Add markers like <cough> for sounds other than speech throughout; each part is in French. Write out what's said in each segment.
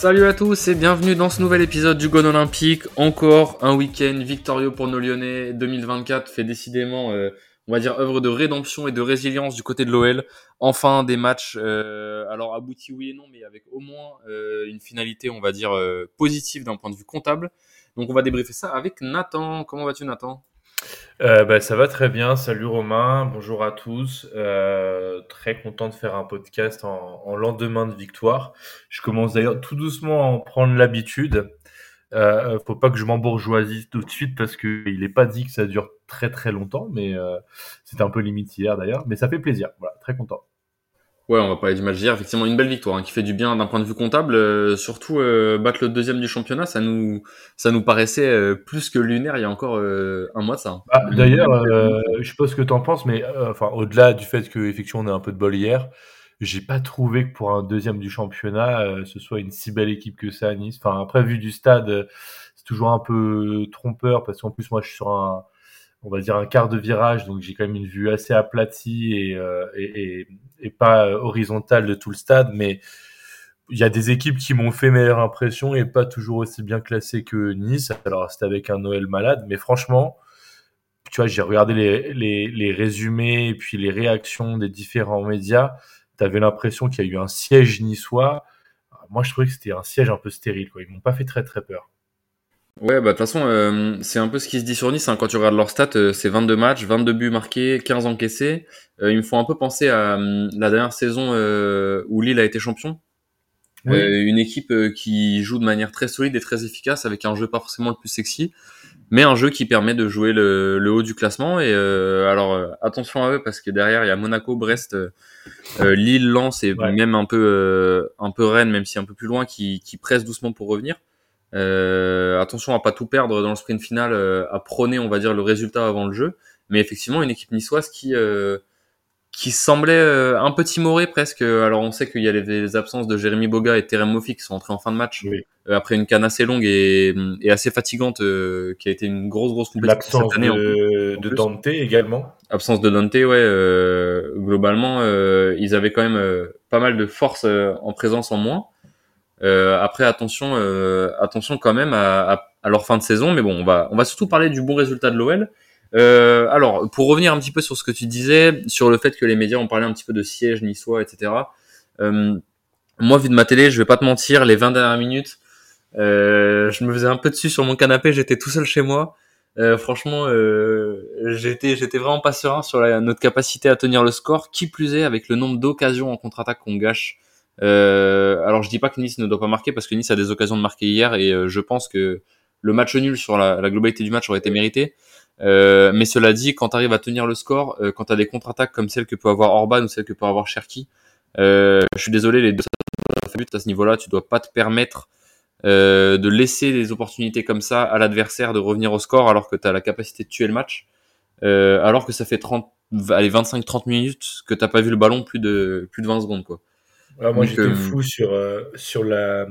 Salut à tous et bienvenue dans ce nouvel épisode du Gone Olympique. Encore un week-end victorieux pour nos Lyonnais. 2024 fait décidément, euh, on va dire, œuvre de rédemption et de résilience du côté de l'OL. Enfin, des matchs, euh, alors aboutis oui et non, mais avec au moins euh, une finalité, on va dire, positive d'un point de vue comptable. Donc on va débriefer ça avec Nathan. Comment vas-tu Nathan? Euh, bah, ça va très bien. Salut Romain, bonjour à tous. Euh, très content de faire un podcast en, en lendemain de victoire. Je commence d'ailleurs tout doucement à en prendre l'habitude. Euh, faut pas que je m'embourgeoisisse tout de suite parce que il est pas dit que ça dure très très longtemps, mais euh, c'était un peu limite hier d'ailleurs. Mais ça fait plaisir. Voilà, très content. Ouais, on va parler du match d'hier. Effectivement, une belle victoire hein, qui fait du bien d'un point de vue comptable. Euh, surtout euh, battre le deuxième du championnat, ça nous, ça nous paraissait euh, plus que lunaire il y a encore un mois ça. Ah, d'ailleurs, euh, je sais pas ce que t'en penses, mais enfin au-delà du fait que effectivement on a un peu de bol hier, j'ai pas trouvé que pour un deuxième du championnat, ce soit une si belle équipe que ça à Nice. Enfin après vu du stade, c'est toujours un peu trompeur parce qu'en plus moi je suis sur un, on va dire un quart de virage, donc j'ai quand même une vue assez aplatie et euh, pas euh, horizontale de tout le stade, mais il y a des équipes qui m'ont fait meilleure impression et pas toujours aussi bien classées que Nice. Alors c'était avec un Noël malade, mais franchement tu vois, j'ai regardé les, les, résumés et puis les réactions des différents médias. Tu avais l'impression qu'il y a eu un siège niçois. Moi, je trouvais que c'était un siège un peu stérile. Ils m'ont pas fait très très peur. Ouais, bah de toute façon, euh, c'est un peu ce qui se dit sur Nice. hein. Quand tu regardes leurs stats, euh, c'est 22 matchs, 22 buts marqués, 15 encaissés. Euh, ils me font un peu penser à hum, la dernière saison euh, où Lille a été champion. Oui. Euh, une équipe euh, qui joue de manière très solide et très efficace avec un jeu pas forcément le plus sexy, mais un jeu qui permet de jouer le, le haut du classement. Et euh, alors euh, attention à eux parce que derrière il y a Monaco, Brest, euh, euh, Lille, Lens et Ouais. même un peu euh, un peu Rennes, même si un peu plus loin, qui, qui pressent doucement pour revenir. Euh, attention à pas tout perdre dans le sprint final, euh, à prôner on va dire le résultat avant le jeu. Mais effectivement une équipe niçoise qui euh, qui semblait euh, un peu timorée presque. Alors on sait qu'il y a les, les absences de Jérémy Boga et Terem Moffi qui sont entrés en fin de match Oui. euh, après une canne assez longue et, et assez fatigante euh, qui a été une grosse grosse compétition L'absence cette année. en de, de. Dante également. Absence de Dante, ouais. euh, globalement, euh, ils avaient quand même euh, pas mal de force euh, en présence en moins. Euh, après, attention, euh, attention quand même à, à, à leur fin de saison. Mais bon, on va, on va surtout parler du bon résultat de l'OL. Euh, alors, pour revenir un petit peu sur ce que tu disais, sur le fait que les médias ont parlé un petit peu de siège niçois, etc. Euh, moi, vu de ma télé, je vais pas te mentir, les 20 dernières minutes, euh, je me faisais un peu dessus sur mon canapé, j'étais tout seul chez moi. Euh, franchement, j'étais, j'étais vraiment pas serein sur la- notre capacité à tenir le score. Qui plus est, avec le nombre d'occasions en contre-attaque qu'on gâche. Euh, alors, je dis pas que Nice ne doit pas marquer parce que Nice a des occasions de marquer hier et euh, je pense que le match nul sur la, la globalité du match aurait été mérité. Euh, mais cela dit, quand tu arrives à tenir le score, euh, quand tu as des contre-attaques comme celle que peut avoir Orban ou celle que peut avoir Cherki, euh, je suis désolé, les deux buts à ce niveau-là, tu dois pas te permettre de laisser des opportunités comme ça à l'adversaire de revenir au score alors que tu as la capacité de tuer le match, alors que ça fait 30, allez, 25-30 minutes que t'as pas vu le ballon plus de, plus de 20 secondes. Quoi. Ah, moi, j'étais euh, fou sur, euh, sur la.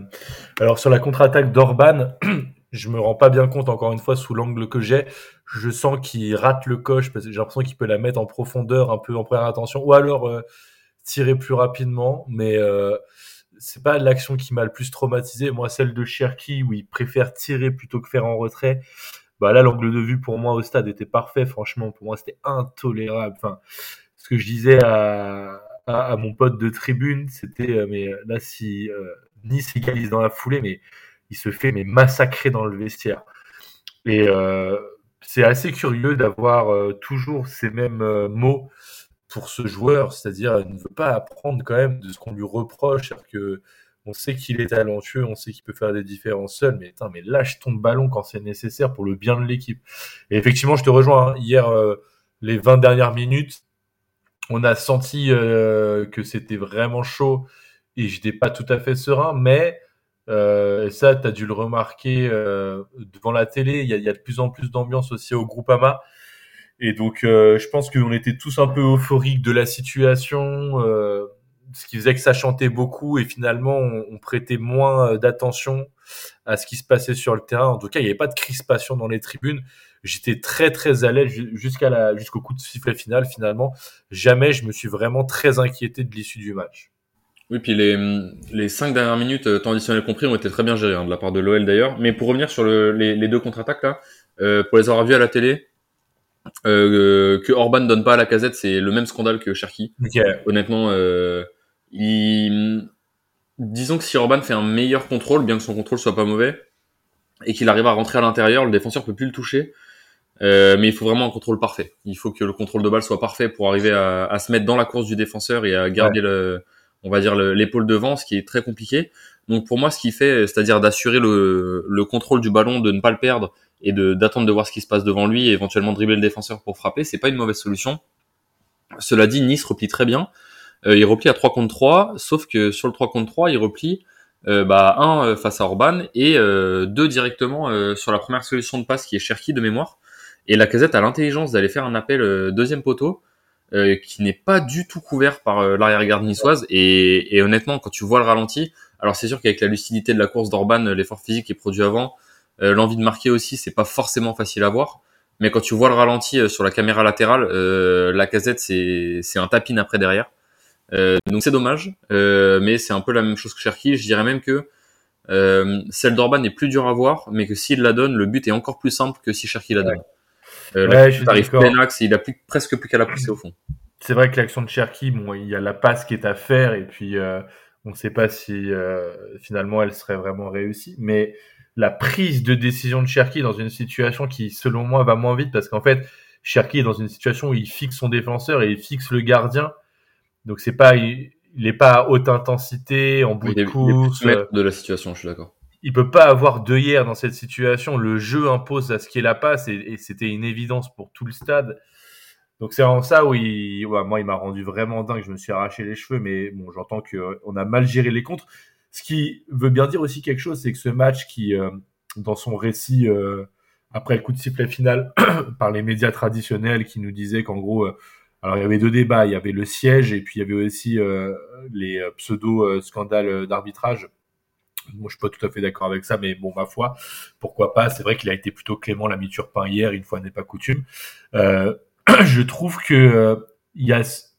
Alors, sur la contre-attaque d'Orban, <clears throat> je me rends pas bien compte, encore une fois, sous l'angle que j'ai. Je sens qu'il rate le coche parce que j'ai l'impression qu'il peut la mettre en profondeur, un peu en première attention, ou alors euh, tirer plus rapidement. Mais euh, c'est pas l'action qui m'a le plus traumatisé. Moi, celle de Cherki, où il préfère tirer plutôt que faire en retrait. Bah là, l'angle de vue pour moi au stade était parfait. Franchement, pour moi, c'était intolérable. Enfin, ce que je disais à, à, mon pote de tribune, c'était euh, mais là si euh, Nice égalise dans la foulée, mais il se fait mais massacrer dans le vestiaire. Et euh, c'est assez curieux d'avoir euh, toujours ces mêmes euh, mots pour ce joueur, c'est-à-dire il ne veut pas apprendre quand même de ce qu'on lui reproche, alors que on sait qu'il est talentueux, on sait qu'il peut faire des différences seul, mais putain, mais lâche ton ballon quand c'est nécessaire pour le bien de l'équipe. Et effectivement, je te rejoins. hein, hier, euh, les 20 dernières minutes, on a senti euh, que c'était vraiment chaud et j'étais pas tout à fait serein, mais euh, ça, tu as dû le remarquer euh, devant la télé, il y y a de plus en plus d'ambiance aussi au Groupama. Et donc, euh, je pense qu'on était tous un peu euphoriques de la situation, euh, ce qui faisait que ça chantait beaucoup et finalement, on, on prêtait moins euh, d'attention à ce qui se passait sur le terrain. En tout cas, il n'y avait pas de crispation dans les tribunes. J'étais très très à l'aise jusqu'à la jusqu'au coup de sifflet final. Finalement, jamais je me suis vraiment très inquiété de l'issue du match. Oui, puis les, les cinq dernières minutes, euh, temps additionnel compris, ont été très bien gérées hein, de la part de l'OL d'ailleurs. Mais pour revenir sur le, les, les, deux contre-attaques là, euh, pour les avoir vus à la télé, euh, que Orban donne pas à la casette, c'est le même scandale que Cherki. Honnêtement, euh, il... disons que si Orban fait un meilleur contrôle, bien que son contrôle soit pas mauvais, et qu'il arrive à rentrer à l'intérieur, le défenseur peut plus le toucher. Euh, mais il faut vraiment un contrôle parfait. Il faut que le contrôle de balle soit parfait pour arriver à, à se mettre dans la course du défenseur et à garder le, on va dire l'épaule devant, ce qui est très compliqué. Donc pour moi, ce qui fait, c'est-à-dire d'assurer le, le, contrôle du ballon, de ne pas le perdre et d'attendre de voir ce qui se passe devant lui et éventuellement dribbler le défenseur pour frapper, c'est pas une mauvaise solution. Cela dit, Nice replie très bien. Euh, il replie à 3 contre 3, sauf que sur le 3 contre 3, il replie euh, bah, un euh, face à Orban et euh, deux directement euh, sur la première solution de passe qui est Cherki de mémoire. Et la casette a l'intelligence d'aller faire un appel deuxième poteau euh, qui n'est pas du tout couvert par euh, l'arrière-garde niçoise. Et, et, honnêtement, quand tu vois le ralenti, alors c'est sûr qu'avec la lucidité de la course d'Orban, l'effort physique qui est produit avant, euh, l'envie de marquer aussi, c'est pas forcément facile à voir. Mais quand tu vois le ralenti sur la caméra latérale, la casette, c'est un tapin après derrière. donc c'est dommage, mais c'est un peu la même chose que Cherki. Je dirais même que celle d'Orban est plus dure à voir, mais que s'il la donne, le but est encore plus simple que si Cherki la donne. Euh, ouais, je arrive plein axe, il a plus, presque plus qu'à la pousser au fond. C'est vrai que l'action de Cherki, bon, il y a la passe qui est à faire et puis euh, on ne sait pas si euh, finalement elle serait vraiment réussie, mais la prise de décision de Cherki dans une situation qui, selon moi, va moins vite parce qu'en fait, Cherki est dans une situation où il fixe son défenseur et il fixe le gardien, donc c'est pas, il, n'est pas à haute intensité en bout de course. Il est de la situation, je suis d'accord il peut pas avoir deux hier dans cette situation. Le jeu impose à ce qu'il la passe et, c'était une évidence pour tout le stade. Donc c'est en ça où il, moi il m'a rendu vraiment dingue. Je me suis arraché les cheveux, mais bon, j'entends que on a mal géré les contres. Ce qui veut bien dire aussi quelque chose, c'est que ce match qui, euh, dans son récit euh, après le coup de sifflet final <coughs> par les médias traditionnels, qui nous disaient qu'en gros, euh, alors il y avait deux débats, il y avait le siège et puis il y avait aussi les pseudo scandales d'arbitrage moi, je suis pas tout à fait d'accord avec ça, mais bon, ma foi, pourquoi pas? C'est vrai qu'il a été plutôt clément la mi-turpin hier, une fois n'est pas coutume. Euh, <clears throat> je trouve que euh, il y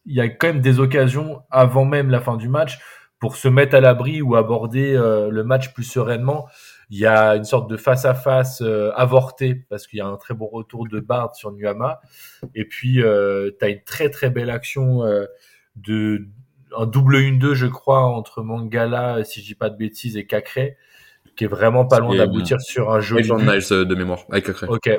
y a quand même des occasions avant même la fin du match pour se mettre à l'abri ou aborder euh, le match plus sereinement. Il y a une sorte de face à face avorté parce qu'il y a un très bon retour de Bard sur Nuama et puis tu as une très très belle action de un double 1-2, je crois, entre Mangala, si je dis pas de bêtises, et Cacré, qui est vraiment pas loin d'aboutir sur un jeu. Niles euh, de mémoire, avec Cacré. Ok.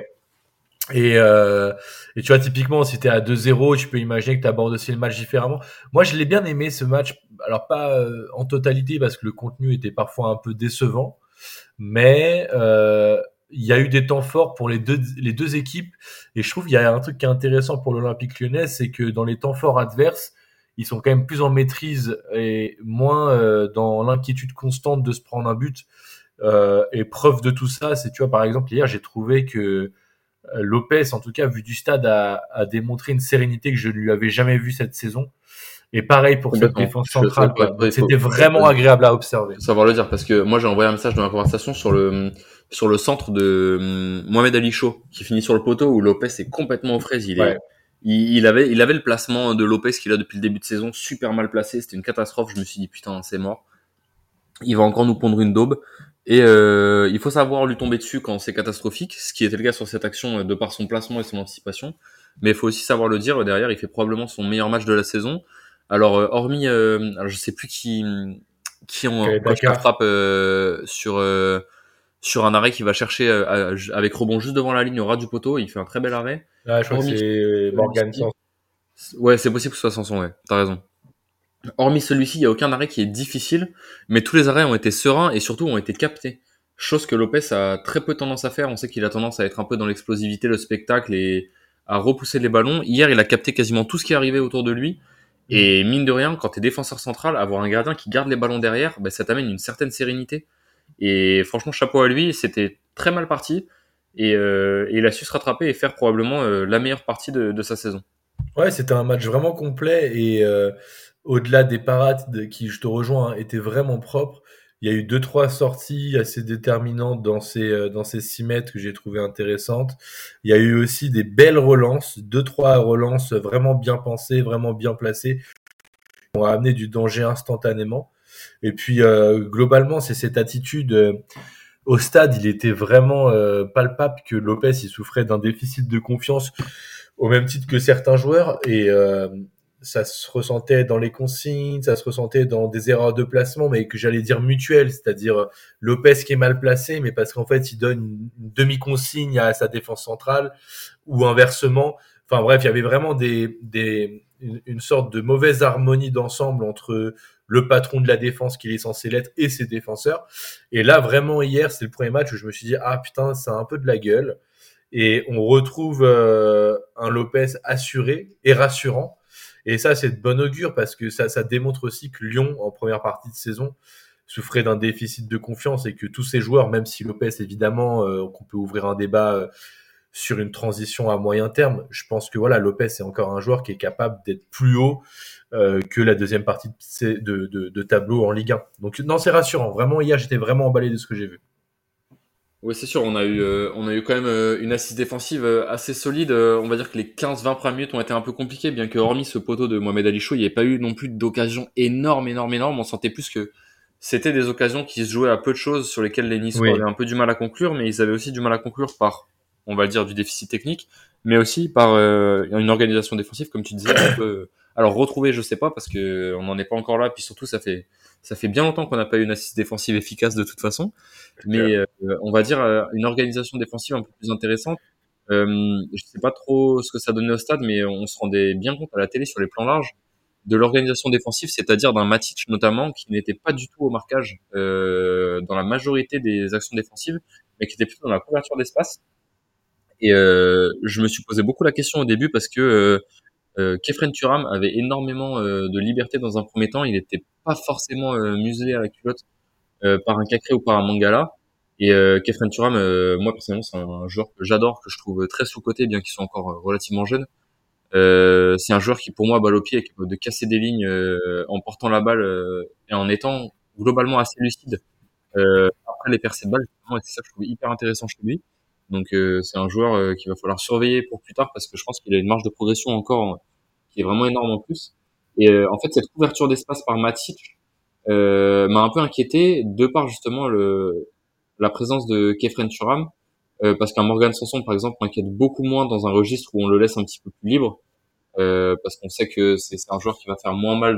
Et, euh, et tu vois, typiquement, si tu es à 2-0, tu peux imaginer que tu abordes aussi le match différemment. Moi, je l'ai bien aimé ce match. Alors, pas euh, en totalité, parce que le contenu était parfois un peu décevant. Mais euh, il y a eu des temps forts pour les deux, les deux équipes. Et je trouve qu'il y a un truc qui est intéressant pour l'Olympique lyonnais, c'est que dans les temps forts adverses, ils sont quand même plus en maîtrise et moins euh, dans l'inquiétude constante de se prendre un but. Euh, et preuve de tout ça, c'est, tu vois, par exemple, hier, j'ai trouvé que euh, Lopez, en tout cas, vu du stade, a, a, démontré une sérénité que je ne lui avais jamais vue cette saison. Et pareil pour cette défense centrale. C'était vraiment agréable à observer. Savoir le dire, parce que moi, j'ai envoyé un message dans la conversation sur le, sur le centre de Mohamed Ali Chaud, qui finit sur le poteau où Lopez est complètement aux fraises. Il est, il, avait, il avait le placement de Lopez qu'il a depuis le début de saison, super mal placé. C'était une catastrophe. Je me suis dit putain, c'est mort. Il va encore nous pondre une daube. Et euh, il faut savoir lui tomber dessus quand c'est catastrophique, ce qui était le cas sur cette action euh, de par son placement et son anticipation. Mais il faut aussi savoir le dire. Derrière, il fait probablement son meilleur match de la saison. Alors, euh, hormis, euh, alors je sais plus qui, qui en frappe sur sur un arrêt qui va chercher euh, avec rebond juste devant la ligne au ras du poteau. Il fait un très bel arrêt. Ah, je crois que c'est Morgan Ouais, c'est possible que ce soit Sanson, ouais. T'as raison. Hormis celui-ci, il n'y a aucun arrêt qui est difficile, mais tous les arrêts ont été sereins et surtout ont été captés. Chose que Lopez a très peu tendance à faire. On sait qu'il a tendance à être un peu dans l'explosivité, le spectacle et à repousser les ballons. Hier, il a capté quasiment tout ce qui arrivé autour de lui. Et mine de rien, quand t'es défenseur central, avoir un gardien qui garde les ballons derrière, ben, ça t'amène une certaine sérénité. Et franchement, chapeau à lui, c'était très mal parti. Et, euh, il a su se rattraper et faire probablement euh, la meilleure partie de, sa saison. Ouais, c'était un match vraiment complet et euh, au-delà des parades qui, je te rejoins, hein, étaient vraiment propres. Il y a eu deux trois sorties assez déterminantes dans ces dans ces 6 mètres que j'ai trouvé intéressantes. Il y a eu aussi des belles relances, deux trois relances vraiment bien pensées, vraiment bien placées, qui ont amené du danger instantanément. Et puis euh, globalement, c'est cette attitude. Euh, au stade, il était vraiment palpable que Lopez il souffrait d'un déficit de confiance au même titre que certains joueurs et ça se ressentait dans les consignes, ça se ressentait dans des erreurs de placement, mais que j'allais dire mutuelles, c'est-à-dire euh, Lopez qui est mal placé, mais parce qu'en fait il donne une demi-consigne à sa défense centrale, ou inversement. Enfin bref, il y avait vraiment des, des une, sorte de mauvaise harmonie d'ensemble entre le patron de la défense qu'il est censé l'être et ses défenseurs. Et là, vraiment hier, c'est le premier match où je me suis dit ah putain, ça a un peu de la gueule. Et on retrouve euh, un Lopez assuré et rassurant et ça, c'est de bon augure parce que ça, ça démontre aussi que Lyon, en première partie de saison, souffrait d'un déficit de confiance et que tous ces joueurs, même si Lopez, évidemment, euh, qu'on peut ouvrir un débat euh, sur une transition à moyen terme, je pense que voilà, Lopez est encore un joueur qui est capable d'être plus haut euh, que la deuxième partie de, de, de, de, tableau en Ligue 1. Donc non, c'est rassurant. Vraiment, hier, j'étais vraiment emballé de ce que j'ai vu. Oui, c'est sûr, on a eu, euh, on a eu quand même euh, une assise défensive assez solide. on va dire que les 15-20 premières minutes ont été un peu compliquées, bien que hormis ce poteau de Mohamed Ali Chou, il n'y avait pas eu non plus d'occasions énormes, énormes, énormes. On sentait plus que c'était des occasions qui se jouaient à peu de choses sur lesquelles les Niçois avaient un peu du mal à conclure, mais ils avaient aussi du mal à conclure par, on va le dire, du déficit technique, mais aussi par une organisation défensive, comme tu disais, un peu, alors retrouver, je sais pas, parce que on n'en est pas encore là, puis surtout ça fait ça fait bien longtemps qu'on n'a pas eu une assise défensive efficace de toute façon, mais euh, on va dire euh, une organisation défensive un peu plus intéressante. Euh, je sais pas trop ce que ça donnait au stade, mais on se rendait bien compte à la télé sur les plans larges de l'organisation défensive, c'est-à-dire d'un Matic notamment qui n'était pas du tout au marquage euh, dans la majorité des actions défensives, mais qui était plutôt dans la couverture d'espace. Et euh, je me suis posé beaucoup la question au début parce que euh, Kefren Turam avait énormément euh, de liberté dans un premier temps. Il n'était pas forcément euh, muselé à la culotte euh, par un Cacré ou par un Mangala. Et Kefren Turam, moi personnellement, c'est un joueur que j'adore, que je trouve très sous-coté, bien qu'il soit encore relativement jeune. c'est un joueur qui, pour moi, balle au pied, est capable de casser des lignes en portant la balle et en étant globalement assez lucide. après les percées de balle, c'est ça que je trouve hyper intéressant chez lui. Donc euh, c'est un joueur euh, qu'il va falloir surveiller pour plus tard parce que je pense qu'il a une marge de progression encore qui est vraiment énorme en plus. Et euh, en fait cette couverture d'espace par Matic m'a un peu inquiété de par justement le la présence de Kefren Turam parce qu'un Morgan Sanson par exemple m'inquiète beaucoup moins dans un registre où on le laisse un petit peu plus libre parce qu'on sait que c'est un joueur qui va faire moins mal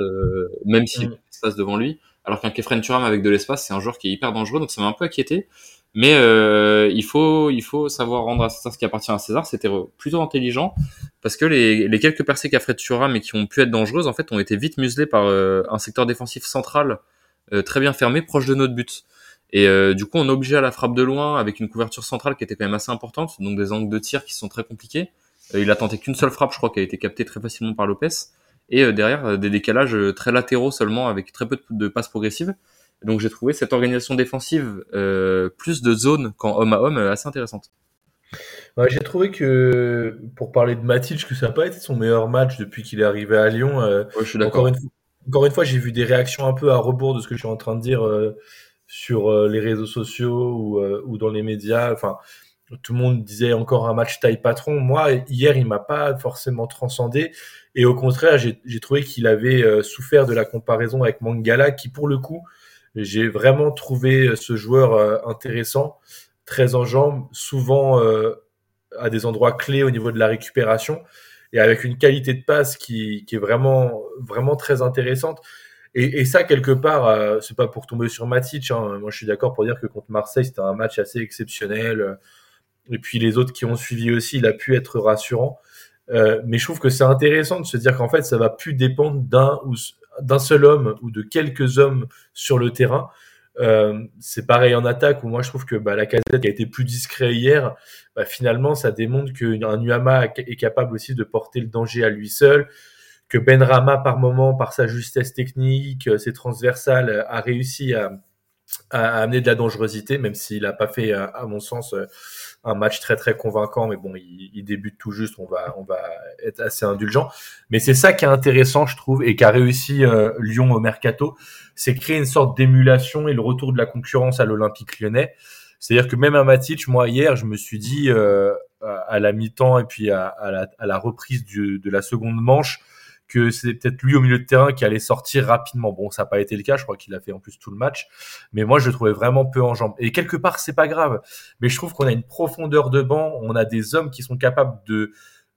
même s'il mm. a l'espace devant lui alors qu'un Kefren Turam avec de l'espace c'est un joueur qui est hyper dangereux donc ça m'a un peu inquiété mais euh, il faut il faut savoir rendre à César ce qui appartient à César. C'était plutôt intelligent parce que les, les quelques percées qu'a fait Thuram et qui ont pu être dangereuses en fait ont été vite muselées par euh, un secteur défensif central euh, très bien fermé proche de notre but. Et euh, du coup on est obligé à la frappe de loin avec une couverture centrale qui était quand même assez importante, donc des angles de tir qui sont très compliqués. il a tenté qu'une seule frappe, je crois, qui a été captée très facilement par Lopez. Et derrière des décalages très latéraux seulement avec très peu de passes progressives. Donc j'ai trouvé cette organisation défensive euh, plus de zone qu'en homme à homme euh, assez intéressante. j'ai trouvé que pour parler de Matic, que ça n'a pas été son meilleur match depuis qu'il est arrivé à Lyon. Euh, je suis encore une, encore une fois, j'ai vu des réactions un peu à rebours de ce que je suis en train de dire euh, sur les réseaux sociaux ou, ou, dans les médias. Enfin, tout le monde disait encore un match taille patron. Moi, hier, il m'a pas forcément transcendé. Et au contraire, j'ai trouvé qu'il avait souffert de la comparaison avec Mangala, qui pour le coup j'ai vraiment trouvé ce joueur euh, intéressant, très en jambes, souvent euh, à des endroits clés au niveau de la récupération et avec une qualité de passe qui, est vraiment, vraiment très intéressante. Et, ça, quelque part, euh, c'est pas pour tomber sur Matic. Hein. Moi, je suis d'accord pour dire que contre Marseille, c'était un match assez exceptionnel. Et puis les autres qui ont suivi aussi, il a pu être rassurant. Euh, mais je trouve que c'est intéressant de se dire qu'en fait, ça va plus dépendre d'un ou d'un seul homme ou de quelques hommes sur le terrain. Euh, c'est pareil en attaque où moi je trouve que bah, la casette qui a été plus discret hier, bah, finalement ça démontre qu'un Nuama est capable aussi de porter le danger à lui seul, que Ben Rama par moment par sa justesse technique, euh, ses transversales a réussi à, a amené de la dangerosité, même s'il n'a pas fait, à mon sens, un match très très convaincant. Mais bon, il, il, débute tout juste, on va on va être assez indulgent. Mais c'est ça qui est intéressant, je trouve, et qu'a réussi Lyon au mercato, c'est créer une sorte d'émulation et le retour de la concurrence à l'Olympique Lyonnais. C'est-à-dire que même à Matic, moi hier, je me suis dit euh, à la mi-temps et puis à, à, la, à la, reprise du, de la seconde manche que c'est peut-être lui au milieu de terrain qui allait sortir rapidement. Bon, ça n'a pas été le cas, je crois qu'il a fait en plus tout le match, mais moi je le trouvais vraiment peu en jambes. Et quelque part, c'est pas grave, mais je trouve qu'on a une profondeur de banc, on a des hommes qui sont capables de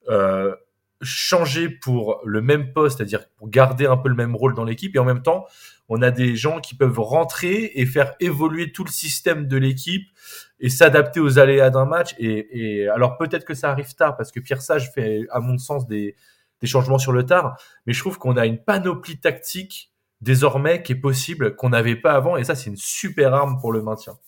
euh, changer pour le même poste, c'est-à-dire pour garder un peu le même rôle dans l'équipe, et en même temps, on a des gens qui peuvent rentrer et faire évoluer tout le système de l'équipe et s'adapter aux aléas d'un match. Et, alors peut-être que ça arrive tard parce que Pierre Sage fait, à mon sens, des, des changements sur le tard, mais je trouve qu'on a une panoplie tactique désormais qui est possible qu'on n'avait pas avant, et ça c'est une super arme pour le maintien.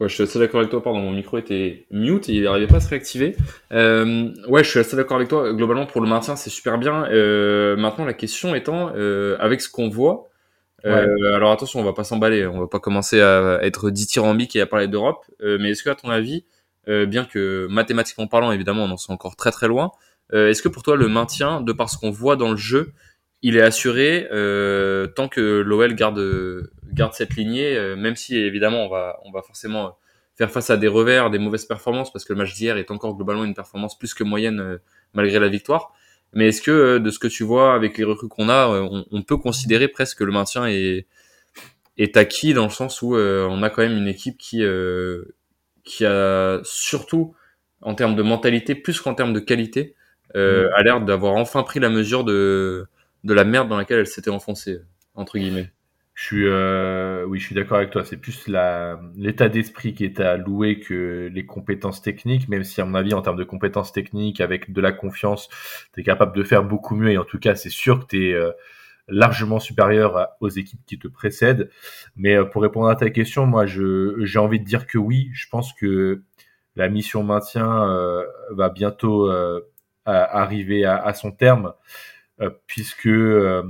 Ouais, je suis assez d'accord avec toi. Pardon, mon micro était mute et il n'arrivait pas à se réactiver. Euh, ouais, je suis assez d'accord avec toi. Globalement, pour le maintien, c'est super bien. Euh, maintenant, la question étant, euh, avec ce qu'on voit, alors attention, on va pas s'emballer. On va pas commencer à être dithyrambique et à parler d'Europe. Mais est-ce que, à ton avis, bien que mathématiquement parlant, évidemment, on en soit encore très très loin, est-ce que pour toi, le maintien, de par ce qu'on voit dans le jeu, il est assuré euh, tant que l'OL garde garde cette lignée, euh, même si évidemment on va on va forcément faire face à des revers, des mauvaises performances parce que le match d'hier est encore globalement une performance plus que moyenne euh, malgré la victoire. Mais est-ce que de ce que tu vois avec les recrues qu'on a, on, on, peut considérer presque que le maintien est est acquis dans le sens où on a quand même une équipe qui qui a surtout en termes de mentalité plus qu'en termes de qualité euh, mmh. a l'air d'avoir enfin pris la mesure de de la merde dans laquelle elle s'était enfoncée, entre guillemets. Je suis, euh, oui, je suis d'accord avec toi. C'est plus la, l'état d'esprit qui est à louer que les compétences techniques, même si à mon avis, en termes de compétences techniques, avec de la confiance, tu es capable de faire beaucoup mieux. Et en tout cas, c'est sûr que tu es euh, largement supérieur aux équipes qui te précèdent. Mais euh, pour répondre à ta question, moi, j'ai envie de dire que oui. Je pense que la mission maintien euh, va bientôt arriver à, à, son terme. Euh, puisque euh,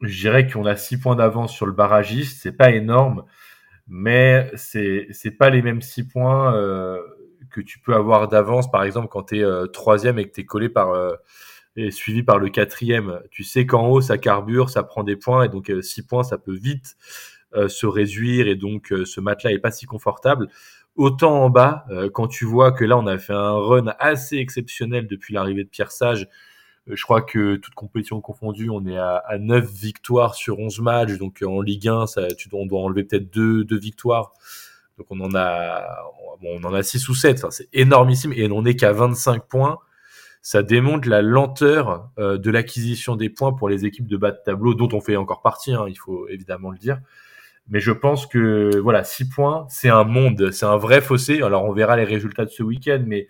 je dirais qu'on a six points d'avance sur le barragiste, c'est pas énorme, mais c'est c'est pas les mêmes six points euh, que tu peux avoir d'avance, par exemple quand tu es troisième et que tu es collé par et suivi par le quatrième. Tu sais qu'en haut ça carbure, ça prend des points et donc six points ça peut vite se réduire et donc ce match-là est pas si confortable. Autant en bas, quand tu vois que là on a fait un run assez exceptionnel depuis l'arrivée de Pierre Sage je crois que toute compétition confondue, on est à, à 9 victoires sur 11 matchs. Donc en Ligue 1, ça, tu, on doit enlever peut-être deux, deux victoires. Donc on en a, on en a 6 ou 7. Enfin, c'est énormissime et on n'est qu'à 25 points. Ça démontre la lenteur euh, de l'acquisition des points pour les équipes de bas de tableau, dont on fait encore partie, hein, il faut évidemment le dire. Mais je pense que voilà, 6 points, c'est un monde, c'est un vrai fossé. Alors on verra les résultats de ce week-end, mais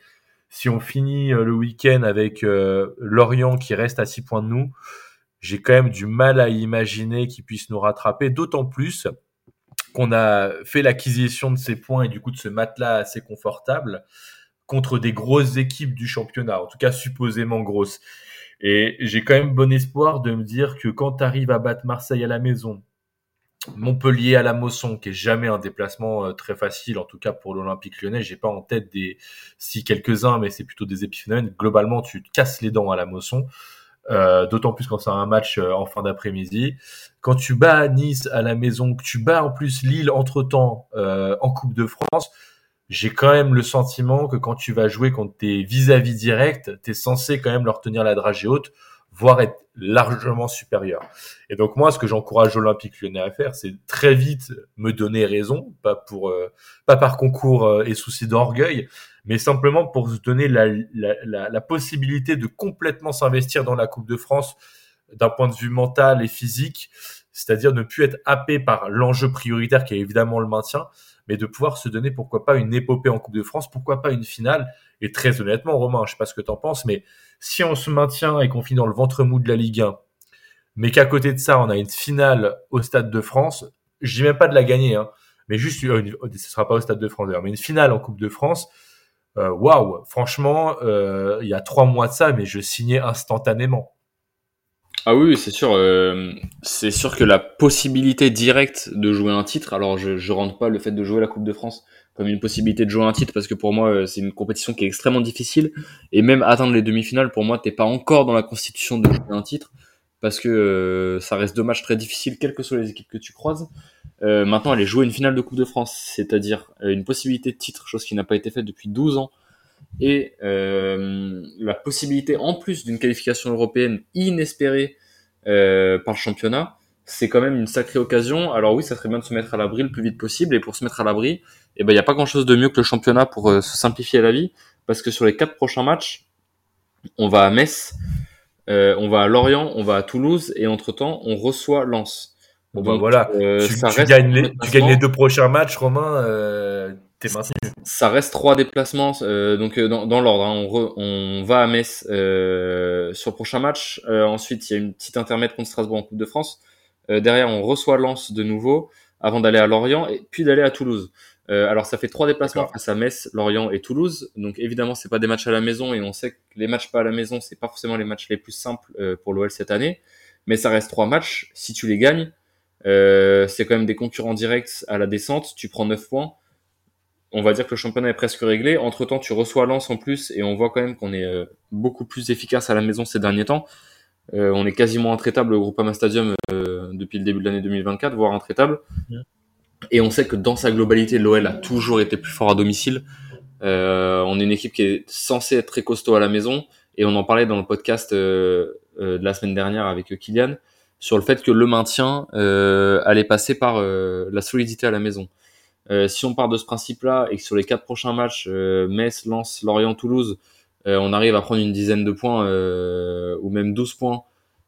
si on finit euh, le week-end avec euh, Lorient qui reste à 6 points de nous, j'ai quand même du mal à imaginer qu'ils puissent nous rattraper, d'autant plus qu'on a fait l'acquisition de ces points et du coup de ce matelas assez confortable contre des grosses équipes du championnat, en tout cas supposément grosses. Et j'ai quand même bon espoir de me dire que quand tu arrives à battre Marseille à la maison, Montpellier à la Mosson, qui est jamais un déplacement euh, très facile, en tout cas pour l'Olympique lyonnais. J'ai pas en tête des, si quelques-uns, mais c'est plutôt des épiphénomènes. Globalement, tu te casses les dents à la Mosson. Euh, d'autant plus quand c'est un match euh, en fin d'après-midi. Quand tu bats Nice à la maison, que tu bats en plus Lille entre-temps en Coupe de France, j'ai quand même le sentiment que quand tu vas jouer contre tes vis-à-vis directs, tu es censé quand même leur tenir la dragée haute voire être largement supérieur. Et donc moi, ce que j'encourage l'Olympique Lyonnais à faire, c'est très vite me donner raison, pas pour, euh, pas par concours euh, et souci d'orgueil, mais simplement pour se donner la, la, la, possibilité de complètement s'investir dans la Coupe de France d'un point de vue mental et physique, c'est-à-dire ne plus être happé par l'enjeu prioritaire qui est évidemment le maintien, mais de pouvoir se donner pourquoi pas une épopée en Coupe de France, pourquoi pas une finale. Et très honnêtement, Romain, je sais pas ce que tu en penses, mais si on se maintient et qu'on finit dans le ventre mou de la Ligue 1, mais qu'à côté de ça, on a une finale au Stade de France, je dis même pas de la gagner, hein, mais juste, euh, ce sera pas au Stade de France d'ailleurs, mais une finale en Coupe de France, euh, waouh, wow, franchement, euh, il y a trois mois de ça, mais je signais instantanément. Ah oui, c'est sûr. Euh, c'est sûr que la possibilité directe de jouer un titre, alors je, je rentre pas le fait de jouer la Coupe de France comme une possibilité de jouer un titre parce que pour moi euh, c'est une compétition qui est extrêmement difficile et même atteindre les demi-finales pour moi t'es pas encore dans la constitution de jouer un titre parce que euh, ça reste deux matchs très difficiles quelles que soient les équipes que tu croises. Maintenant aller jouer une finale de Coupe de France, c'est-à-dire une possibilité de titre, chose qui n'a pas été faite depuis 12 ans et la possibilité en plus d'une qualification européenne inespérée par le championnat c'est quand même une sacrée occasion. Alors oui, ça serait bien de se mettre à l'abri le plus vite possible. Et pour se mettre à l'abri, eh ben il y a pas grand chose de mieux que le championnat pour euh, se simplifier la vie, parce que sur les quatre prochains matchs, on va à Metz, euh, on va à Lorient, on va à Toulouse, et entre temps, on reçoit Lens. Bon bah voilà, euh, tu, gagnes les, tu, gagnes les, deux prochains matchs, Romain. Euh, T'es maintenu. Ça reste trois déplacements, donc dans, dans l'ordre. Hein, on, on, va à Metz sur le prochain match. ensuite, il y a une petite intermède contre Strasbourg en Coupe de France. Euh, derrière, on reçoit Lens de nouveau avant d'aller à Lorient et puis d'aller à Toulouse. Euh, alors ça fait trois déplacements face à Metz, Lorient et Toulouse. Donc évidemment c'est pas des matchs à la maison et on sait que les matchs pas à la maison c'est pas forcément les matchs les plus simples euh, pour l'OL cette année. Mais ça reste trois matchs. Si tu les gagnes, euh, c'est quand même des concurrents directs à la descente. Tu prends 9 points. On va dire que le championnat est presque réglé. Entre temps tu reçois Lens en plus et on voit quand même qu'on est beaucoup plus efficace à la maison ces derniers temps. Euh, on est quasiment intraitable au Groupama Stadium euh, depuis le début de l'année 2024, voire intraitable. Et on sait que dans sa globalité, l'OL a toujours été plus fort à domicile. Euh, on est une équipe qui est censée être très costaud à la maison. Et on en parlait dans le podcast de la semaine dernière avec Kylian sur le fait que le maintien allait passer par la solidité à la maison. Si on part de ce principe-là et que sur les quatre prochains matchs, Metz, Lens, Lorient, Toulouse, euh, on arrive à prendre une dizaine de points euh, ou même 12 points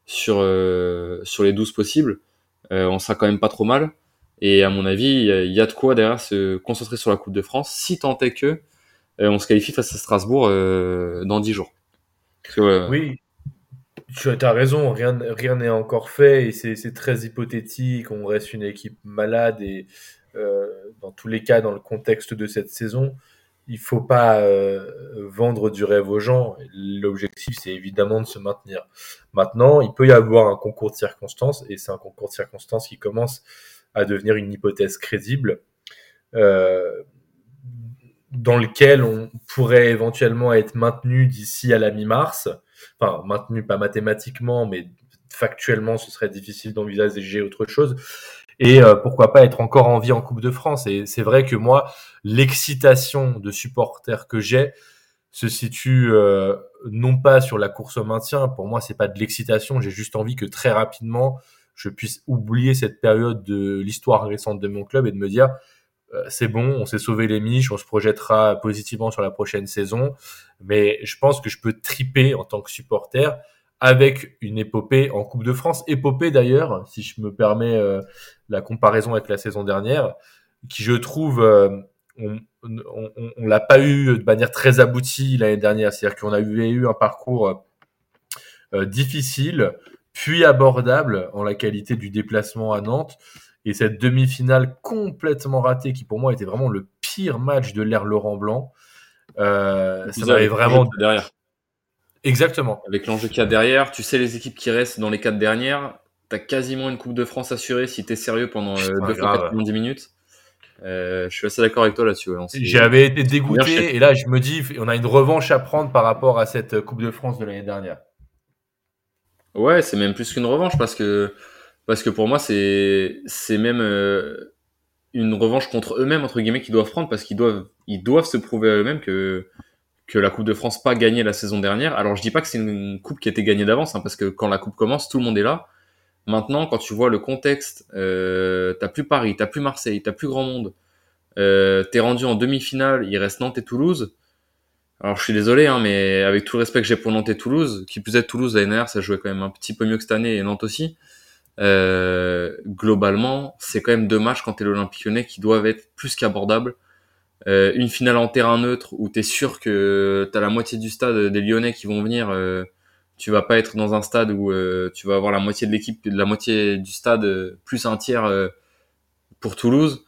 sur, euh, sur les 12 possibles, on sera quand même pas trop mal. Et à mon avis, il y a de quoi derrière se concentrer sur la Coupe de France, si tant est que on se qualifie face à Strasbourg dans 10 jours. Oui, tu as raison, rien n'est encore fait et c'est très hypothétique. On reste une équipe malade et dans tous les cas, dans le contexte de cette saison, il faut pas euh, vendre du rêve aux gens. L'objectif, c'est évidemment de se maintenir. Maintenant, il peut y avoir un concours de circonstances, et c'est un concours de circonstances qui commence à devenir une hypothèse crédible, euh, dans lequel on pourrait éventuellement être maintenu d'ici à la mi-mars. Enfin, maintenu pas mathématiquement, mais factuellement, ce serait difficile d'envisager autre chose et euh, pourquoi pas être encore en vie en Coupe de France. Et c'est vrai que moi, l'excitation de supporter que j'ai se situe euh, non pas sur la course au maintien. Pour moi, c'est pas de l'excitation. J'ai juste envie que très rapidement, je puisse oublier cette période de l'histoire récente de mon club et de me dire euh, c'est bon, on s'est sauvé les miches, on se projettera positivement sur la prochaine saison. Mais je pense que je peux triper en tant que supporter avec une épopée en Coupe de France. Épopée d'ailleurs, si je me permets euh, la comparaison avec la saison dernière, qui je trouve, euh, on, on, on, l'a pas eu de manière très aboutie l'année dernière. C'est-à-dire qu'on a eu, eu un parcours euh, difficile, puis abordable en la qualité du déplacement à Nantes. Et cette demi-finale complètement ratée, qui pour moi était vraiment le pire match de l'ère Laurent Blanc, euh, ça m'avait vraiment derrière. Exactement. Avec l'enjeu qu'il y a derrière, tu sais les équipes qui restent dans les quatre dernières, t'as quasiment une Coupe de France assurée si t'es sérieux pendant euh, deux fois 10 minutes. Euh, je suis assez d'accord avec toi là-dessus. J'avais été dégoûté et là je me dis on a une revanche à prendre par rapport à cette Coupe de France de l'année dernière. Ouais, c'est même plus qu'une revanche parce que parce que pour moi c'est c'est même euh, une revanche contre eux-mêmes entre guillemets qu'ils doivent prendre parce qu'ils doivent ils doivent se prouver à eux-mêmes que que la Coupe de France pas gagnée la saison dernière. Alors je dis pas que c'est une coupe qui a été gagnée d'avance, hein, parce que quand la coupe commence, tout le monde est là. Maintenant, quand tu vois le contexte, euh, t'as plus Paris, t'as plus Marseille, t'as plus grand monde. Euh, t'es rendu en demi-finale, il reste Nantes et Toulouse. Alors je suis désolé, hein, mais avec tout le respect que j'ai pour Nantes et Toulouse, qui plus est Toulouse l'année dernière, ça jouait quand même un petit peu mieux que cette année et Nantes aussi. Euh, globalement, c'est quand même deux matchs quand t'es l'Olympique Lyonnais qui doivent être plus qu'abordables. Euh, une finale en terrain neutre où tu es sûr que tu as la moitié du stade des Lyonnais qui vont venir, euh, tu vas pas être dans un stade où euh, tu vas avoir la moitié de l'équipe, la moitié du stade plus un tiers pour Toulouse.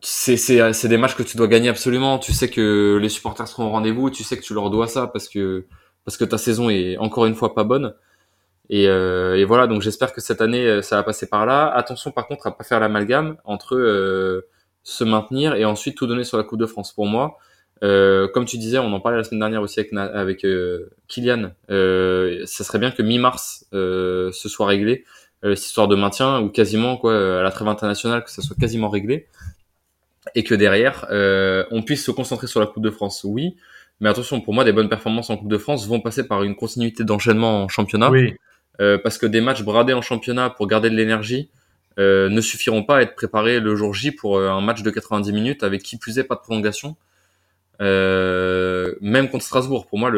C'est des matchs que tu dois gagner absolument. Tu sais que les supporters seront au rendez-vous, tu sais que tu leur dois ça parce que parce que ta saison est encore une fois pas bonne. Et, euh, et voilà, donc j'espère que cette année, ça va passer par là. Attention par contre à pas faire l'amalgame entre se maintenir et ensuite tout donner sur la Coupe de France. Pour moi, euh, comme tu disais, on en parlait la semaine dernière aussi avec, avec euh, Kylian. Euh, ça serait bien que mi-mars euh, ce soit réglé, euh, cette histoire de maintien ou quasiment quoi à la trêve internationale que ça soit quasiment réglé et que derrière on puisse se concentrer sur la Coupe de France. Oui, mais attention, pour moi, des bonnes performances en Coupe de France vont passer par une continuité d'enchaînement en championnat. Oui. parce que des matchs bradés en championnat pour garder de l'énergie, euh, ne suffiront pas à être préparés le jour J pour un match de 90 minutes avec qui plus est pas de prolongation. Euh, même contre Strasbourg, pour moi,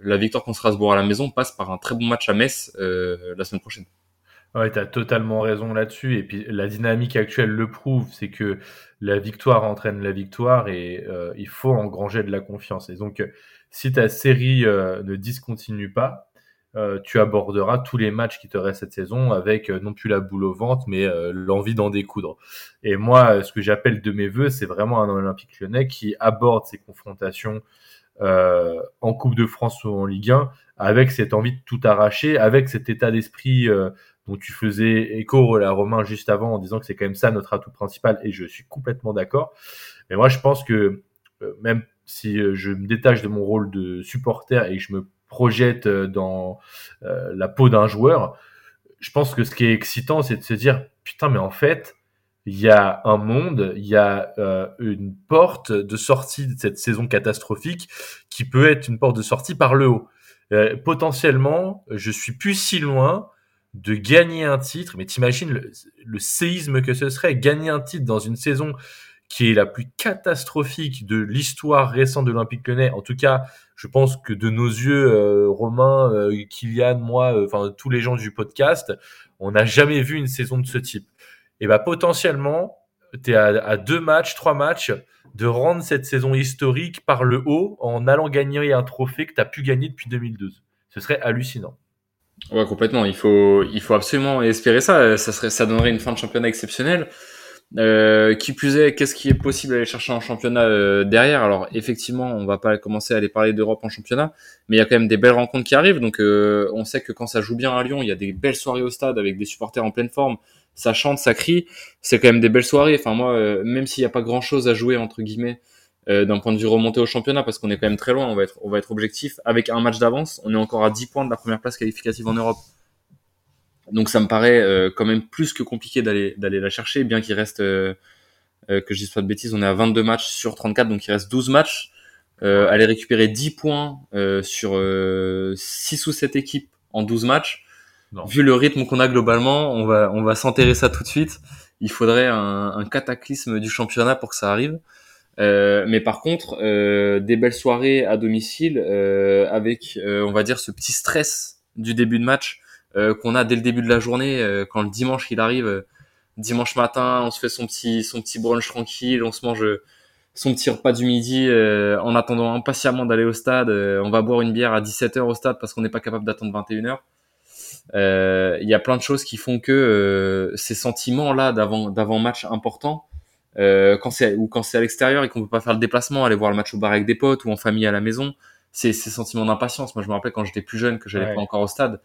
la victoire contre Strasbourg à la maison passe par un très bon match à Metz euh, la semaine prochaine. Ouais, tu totalement raison là-dessus. Et puis la dynamique actuelle le prouve, c'est que la victoire entraîne la victoire et euh, il faut engranger de la confiance. Et donc, si ta série euh, ne discontinue pas, euh, tu aborderas tous les matchs qui te restent cette saison avec euh, non plus la boule au ventre, mais euh, l'envie d'en découdre. Et moi, ce que j'appelle de mes voeux, c'est vraiment un Olympique lyonnais qui aborde ces confrontations en Coupe de France ou en Ligue 1 avec cette envie de tout arracher, avec cet état d'esprit dont tu faisais écho à Romain juste avant en disant que c'est quand même ça notre atout principal, et je suis complètement d'accord. Mais moi, je pense que même si je me détache de mon rôle de supporter et que je me projette euh, dans euh, la peau d'un joueur, je pense que ce qui est excitant, c'est de se dire putain, mais en fait, il y a un monde, il y a euh, une porte de sortie de cette saison catastrophique qui peut être une porte de sortie par le haut. potentiellement, je suis plus si loin de gagner un titre, mais t'imagines le séisme que ce serait, gagner un titre dans une saison qui est la plus catastrophique de l'histoire récente de l'Olympique Lyonnais. En tout cas, je pense que de nos yeux, euh, Romain, euh, Kylian, moi, euh, enfin tous les gens du podcast, on n'a jamais vu une saison de ce type. Et bah potentiellement, tu es à, deux matchs, trois matchs de rendre cette saison historique par le haut en allant gagner un trophée que tu as pu gagner depuis 2012. Ce serait hallucinant. Ouais, complètement. Il faut, il faut absolument espérer ça. Ça serait, ça donnerait une fin de championnat exceptionnelle. Euh, qui plus est, qu'est-ce qui est possible d'aller chercher en championnat euh, derrière? Alors effectivement, on va pas commencer à aller parler d'Europe en championnat, mais il y a quand même des belles rencontres qui arrivent. Donc euh, on sait que quand ça joue bien à Lyon, il y a des belles soirées au stade avec des supporters en pleine forme. Ça chante, ça crie. C'est quand même des belles soirées. Enfin moi, même s'il n'y a pas grand-chose à jouer entre guillemets d'un point de vue remonté au championnat, parce qu'on est quand même très loin, on va être, on va être objectif. Avec un match d'avance, on est encore à 10 points de la première place qualificative en Europe. Donc ça me paraît euh, quand même plus que compliqué d'aller d'aller la chercher, bien qu'il reste, euh, euh, que je dise pas de bêtises, on est à 22 matchs sur 34, donc il reste 12 matchs. aller récupérer 10 points sur 6 ou 7 équipes en 12 matchs. Vu le rythme qu'on a globalement, on va, on va s'enterrer ça tout de suite. Il faudrait un, un, cataclysme du championnat pour que ça arrive. mais par contre, des belles soirées à domicile avec, on va dire, ce petit stress du début de match euh, qu'on a dès le début de la journée, euh, quand le dimanche il arrive, euh, dimanche matin, on se fait son petit son petit brunch tranquille, on se mange son petit repas du midi en attendant impatiemment d'aller au stade. on va boire une bière à 17h au stade parce qu'on n'est pas capable d'attendre 21h. Il y a plein de choses qui font que ces sentiments-là d'avant d'avant match important, quand c'est ou quand c'est à l'extérieur et qu'on peut pas faire le déplacement, aller voir le match au bar avec des potes ou en famille à la maison, c'est ces sentiments d'impatience. Moi, je me rappelle quand j'étais plus jeune que j'allais pas encore au stade.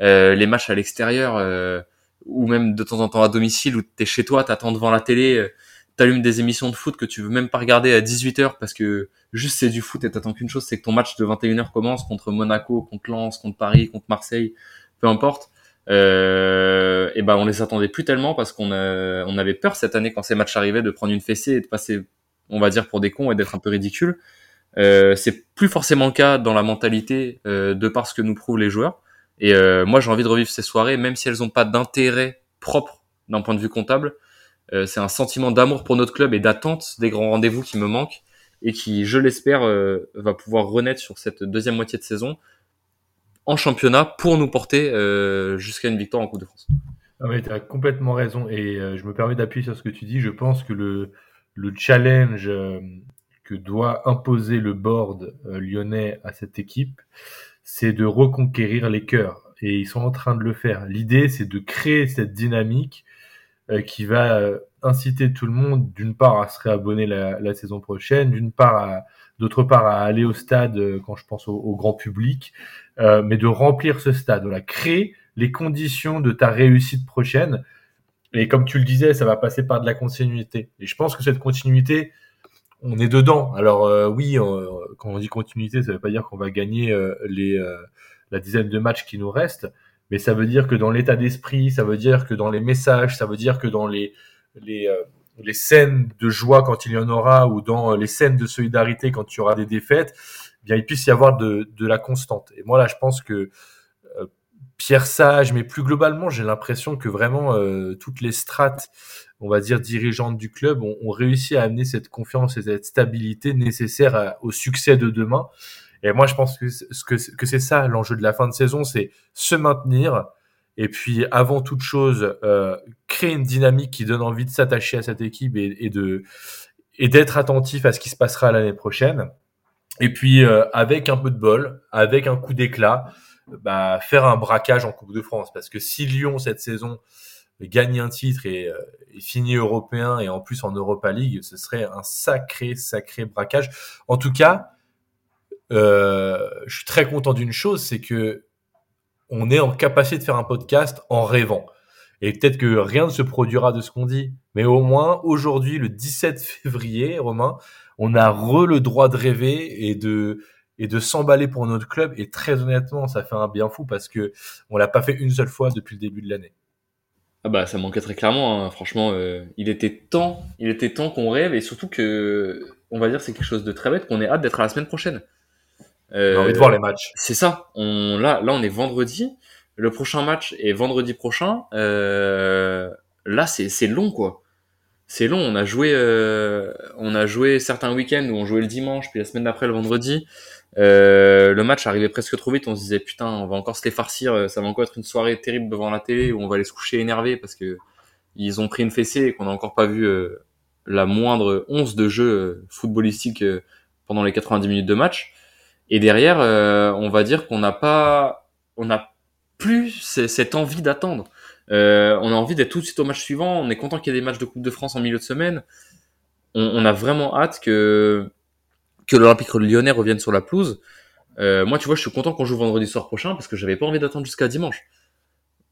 Euh, les matchs à l'extérieur euh, ou même de temps en temps à domicile où t'es chez toi, t'attends devant la télé, euh, t'allumes des émissions de foot que tu veux même pas regarder à 18h parce que juste c'est du foot et t'attends qu'une chose, c'est que ton match de 21h commence contre Monaco, contre Lens, contre Paris, contre Marseille, peu importe. Euh, et ben on les attendait plus tellement parce qu'on on avait peur cette année quand ces matchs arrivaient de prendre une fessée et de passer, on va dire pour des cons et d'être un peu ridicule. Euh, c'est plus forcément le cas dans la mentalité euh, de par ce que nous prouvent les joueurs. Et euh, moi, j'ai envie de revivre ces soirées, même si elles n'ont pas d'intérêt propre d'un point de vue comptable. Euh, c'est un sentiment d'amour pour notre club et d'attente des grands rendez-vous qui me manquent et qui, je l'espère, euh, va pouvoir renaître sur cette deuxième moitié de saison en championnat pour nous porter jusqu'à une victoire en Coupe de France. Ah tu as complètement raison et je me permets d'appuyer sur ce que tu dis. Je pense que le, le challenge que doit imposer le board lyonnais à cette équipe, c'est de reconquérir les cœurs. Et ils sont en train de le faire. L'idée, c'est de créer cette dynamique euh, qui va euh, inciter tout le monde, d'une part, à se réabonner la, saison prochaine, d'une part, d'autre part, à aller au stade euh, quand je pense au, grand public, mais de remplir ce stade. Voilà, créer les conditions de ta réussite prochaine. Et comme tu le disais, ça va passer par de la continuité. Et je pense que cette continuité, on est dedans. Alors euh, oui, quand on dit continuité, ça veut pas dire qu'on va gagner euh, les euh, la dizaine de matchs qui nous restent, mais ça veut dire que dans l'état d'esprit, ça veut dire que dans les messages, ça veut dire que dans les les les scènes de joie quand il y en aura ou dans les scènes de solidarité quand il y aura des défaites, eh bien il puisse y avoir de, de la constante. Et moi là, je pense que Pierre Sage, mais plus globalement, j'ai l'impression que vraiment euh, toutes les strates, on va dire dirigeantes du club, ont, réussi à amener cette confiance et cette stabilité nécessaire au succès de demain. Et moi, je pense que, que, que c'est ça l'enjeu de la fin de saison, c'est se maintenir et puis avant toute chose, euh, créer une dynamique qui donne envie de s'attacher à cette équipe et, et de et d'être attentif à ce qui se passera l'année prochaine. Et puis euh, avec un peu de bol, avec un coup d'éclat, bah, faire un braquage en Coupe de France. Parce que si Lyon, cette saison, gagne un titre et, euh, finit européen et en plus en Europa League, ce serait un sacré, sacré braquage. En tout cas, euh, je suis très content d'une chose, c'est que on est en capacité de faire un podcast en rêvant. Et peut-être que rien ne se produira de ce qu'on dit, mais au moins aujourd'hui, le 17 février, Romain, on a re le droit de rêver et de et de s'emballer pour notre club. Et très honnêtement, ça fait un bien fou parce que on l'a pas fait une seule fois depuis le début de l'année. Ah bah ça manquait très clairement. Hein. Franchement, euh, il était temps, il était temps qu'on rêve et surtout que, on va dire, c'est quelque chose de très bête qu'on ait hâte d'être à la semaine prochaine. Euh, J'ai envie de voir les matchs. C'est ça. On là, là, on est vendredi. Le prochain match est vendredi prochain. Euh, là, c'est long quoi c'est long. On a joué, euh, on a joué certains week-ends où on jouait le dimanche, puis la semaine d'après le vendredi. Euh, le match arrivait presque trop vite. On se disait putain, on va encore se les farcir. Euh, ça va encore être une soirée terrible devant la télé où on va aller se coucher énervé parce que ils ont pris une fessée et qu'on n'a encore pas vu euh, la moindre once de jeu footballistique pendant les 90 minutes de match. Et derrière, on va dire qu'on n'a pas, on n'a plus cette envie d'attendre. on a envie d'être tout de suite au match suivant. On est content qu'il y ait des matchs de Coupe de France en milieu de semaine. On a vraiment hâte que que l'Olympique lyonnais revienne sur la pelouse. Euh, moi, tu vois, je suis content qu'on joue vendredi soir prochain parce que j'avais pas envie d'attendre jusqu'à dimanche.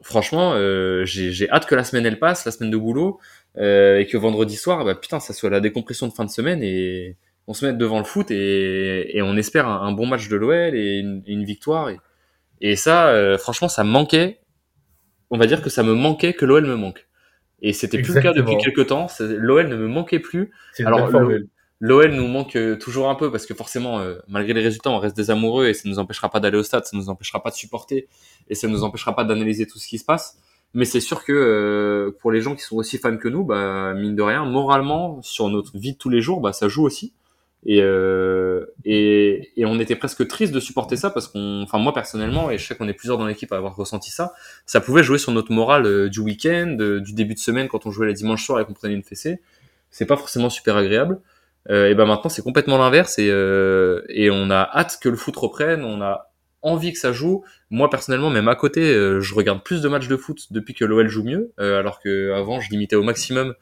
Franchement, euh, j'ai hâte que la semaine elle passe, la semaine de boulot, euh, et que vendredi soir, bah putain, ça soit la décompression de fin de semaine et on se mette devant le foot et, et on espère un, bon match de l'OL et une, victoire. Et, et ça, euh, franchement, ça manquait. On va dire que ça me manquait que l'OL me manque. Et c'était plus le cas depuis quelques temps. L'OL ne me manquait plus. Alors, L'OL nous manque euh, toujours un peu parce que forcément, euh, malgré les résultats, on reste des amoureux et ça nous empêchera pas d'aller au stade, ça nous empêchera pas de supporter et ça nous empêchera pas d'analyser tout ce qui se passe. Mais c'est sûr que euh, pour les gens qui sont aussi fans que nous, bah, mine de rien, moralement, sur notre vie de tous les jours, bah, ça joue aussi. Et, et, et on était presque triste de supporter ça parce qu'on, enfin moi personnellement, et je sais qu'on est plusieurs dans l'équipe à avoir ressenti ça, ça pouvait jouer sur notre morale du week-end, du début de semaine quand on jouait les dimanches soirs et qu'on prenait une fessée. C'est pas forcément super agréable. Euh, et ben maintenant c'est complètement l'inverse et, euh, et on a hâte que le foot reprenne, on a envie que ça joue. Moi personnellement, même à côté, euh, je regarde plus de matchs de foot depuis que l'OL joue mieux, alors que avant je limitais au maximum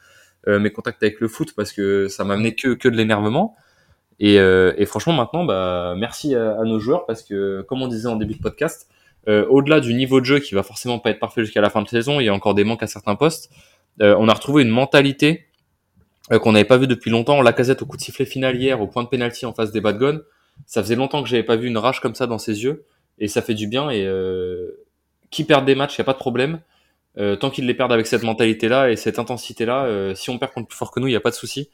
mes contacts avec le foot parce que ça m'amenait que que de l'énervement. Et, et, franchement maintenant, bah merci à, à, nos joueurs parce que comme on disait en début de podcast, au-delà du niveau de jeu qui va forcément pas être parfait jusqu'à la fin de saison, il y a encore des manques à certains postes. on a retrouvé une mentalité euh, qu'on n'avait pas vu depuis longtemps. La casette au coup de sifflet final hier, au point de pénalty en face des Badgones. Ça faisait longtemps que j'avais pas vu une rage comme ça dans ses yeux. Et ça fait du bien. Et euh, qui perd des matchs, il a pas de problème. Euh, tant qu'ils les perdent avec cette mentalité-là et cette intensité-là, euh, si on perd contre plus fort que nous, il n'y a pas de souci.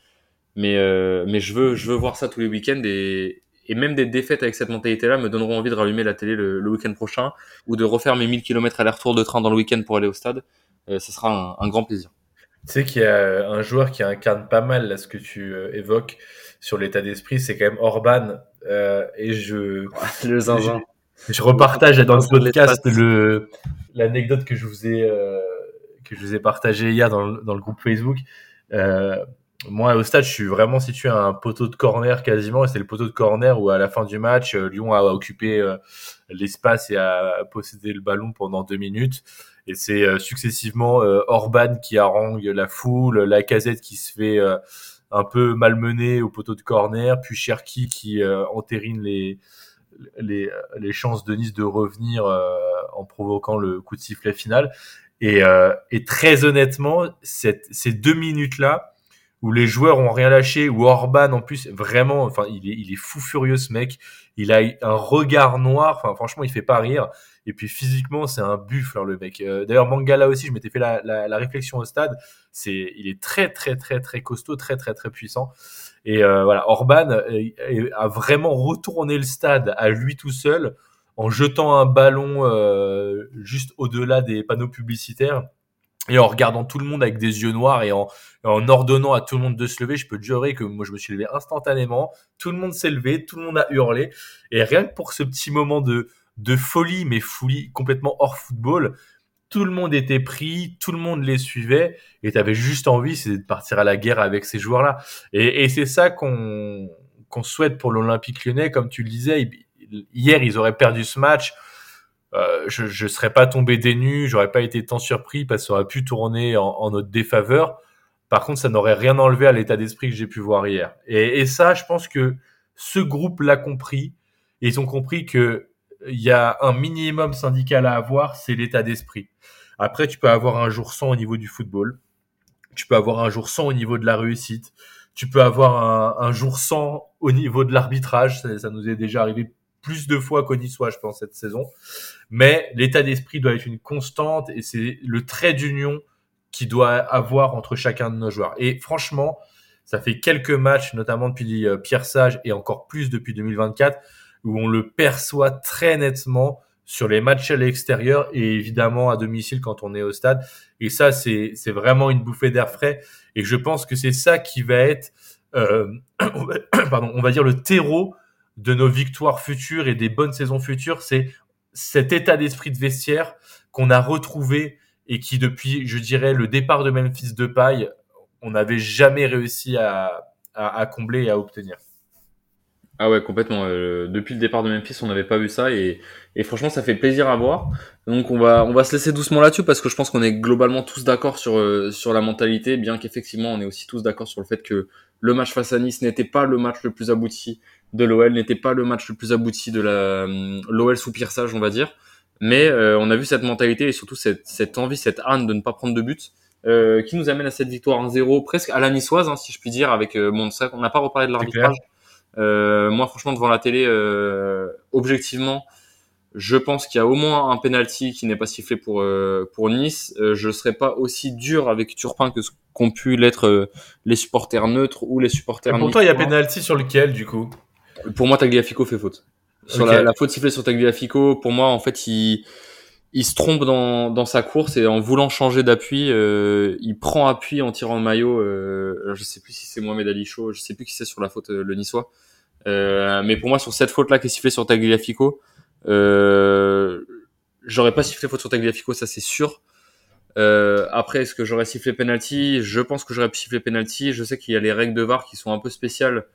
Mais, euh, mais je, veux, je veux voir ça tous les week-ends. Et, et même des défaites avec cette mentalité-là me donneront envie de rallumer la télé le, le week-end prochain ou de refaire mes 1000 km aller-retour de train dans le week-end pour aller au stade. ce sera un, un grand plaisir. Tu sais qu'il y a un joueur qui incarne pas mal là, ce que tu euh, évoques sur l'état d'esprit, c'est quand même Orban. Euh, et je, le zinzin. Je, je repartage dans le podcast le l'anecdote que je vous ai euh, que je vous ai partagé hier dans le, dans le groupe Facebook. Euh, moi, au stade, je suis vraiment situé à un poteau de corner quasiment, et c'est le poteau de corner où à la fin du match, euh, Lyon a occupé l'espace et a possédé le ballon pendant deux minutes. Et c'est euh, successivement euh, Orban qui harangue la foule, la casette qui se fait euh, un peu malmener au poteau de corner, puis Cherki qui entérine les, chances de Nice de revenir en provoquant le coup de sifflet final. Et, très honnêtement, ces deux minutes-là, où les joueurs ont rien lâché, où Orban en plus vraiment, enfin il est, il est fou furieux ce mec, il a un regard noir, enfin franchement il fait pas rire, et puis physiquement c'est un buffle hein, le mec. Euh, D'ailleurs Mangala aussi, je m'étais fait la, la, réflexion au stade, c'est il est très très très très costaud, très très très puissant, et euh, voilà Orban euh, a vraiment retourné le stade à lui tout seul en jetant un ballon juste au-delà des panneaux publicitaires et en regardant tout le monde avec des yeux noirs et en, en ordonnant à tout le monde de se lever, je peux te jurer que moi je me suis levé instantanément, tout le monde s'est levé, tout le monde a hurlé, et rien que pour ce petit moment de, de folie, mais folie complètement hors football, tout le monde était pris, tout le monde les suivait, et tu avais juste envie, c'est de partir à la guerre avec ces joueurs-là. Et, et c'est ça qu'on qu'on souhaite pour l'Olympique lyonnais, comme tu le disais, hier ils auraient perdu ce match, euh, je ne serais pas tombé des nues, j'aurais pas été tant surpris parce que ça aurait pu tourner en, en notre défaveur. Par contre, ça n'aurait rien enlevé à l'état d'esprit que j'ai pu voir hier. Et, et, ça, je pense que ce groupe l'a compris. Ils ont compris que il y a un minimum syndical à avoir, c'est l'état d'esprit. Après, tu peux avoir un jour sans au niveau du football. Tu peux avoir un jour sans au niveau de la réussite. Tu peux avoir un, un jour sans au niveau de l'arbitrage. Ça, ça, nous est déjà arrivé plus de fois qu'au Niçois, je pense, cette saison. Mais l'état d'esprit doit être une constante et c'est le trait d'union qui doit avoir entre chacun de nos joueurs. Et franchement, ça fait quelques matchs, notamment depuis euh, Pierre Sage et encore plus depuis 2024, où on le perçoit très nettement sur les matchs à l'extérieur et évidemment à domicile quand on est au stade. Et ça, c'est c'est vraiment une bouffée d'air frais. Et je pense que c'est ça qui va être, euh, <coughs> <coughs> pardon, on va dire le terreau de nos victoires futures et des bonnes saisons futures. C'est cet état d'esprit de vestiaire qu'on a retrouvé et qui depuis, je dirais, le départ de Memphis de paille, on n'avait jamais réussi à, à, combler et à obtenir. Ah ouais, complètement. Euh, depuis le départ de Memphis, on n'avait pas vu ça et, et, franchement, ça fait plaisir à voir. Donc on va on va se laisser doucement là-dessus parce que je pense qu'on est globalement tous d'accord sur euh, sur la mentalité, bien qu'effectivement on est aussi tous d'accord sur le fait que le match face à Nice n'était pas le match le plus abouti de l'OL, n'était pas le match le plus abouti de la euh, l'OL sous Pierre Sage, on va dire. Mais euh, on a vu cette mentalité et surtout cette, cette envie, cette âne de ne pas prendre de but. Euh, qui nous amène à cette victoire 1-0 presque à la niçoise hein, si je puis dire avec euh, ça on n'a pas reparlé de l'arbitrage euh, moi, franchement, devant la télé, euh, objectivement, je pense qu'il y a au moins un penalty qui n'est pas sifflé pour euh, pour Nice. Euh, je serais pas aussi dur avec Turpin que ce qu'ont pu l'être les supporters neutres ou les supporters. pour toi, il y a penalty sur lequel, du coup? Pour moi, Tagliafico fait faute. Sur okay. la, la, faute sifflée sur Tagliafico, pour moi, en fait, il il se trompe dans, dans sa course et en voulant changer d'appui, euh, il prend appui en tirant le maillot. Euh, je sais plus si c'est Mohamed Ali Chaud, je sais plus qui c'est sur la faute euh, le niçois. Euh, mais pour moi, sur cette faute-là qui est sifflée sur Tagliafico, euh, j'aurais pas sifflé faute sur Tagliafico, ça c'est sûr. Euh, après, est-ce que j'aurais sifflé penalty? Je pense que j'aurais sifflé penalty. Je sais qu'il y a les règles de VAR qui sont un peu spéciales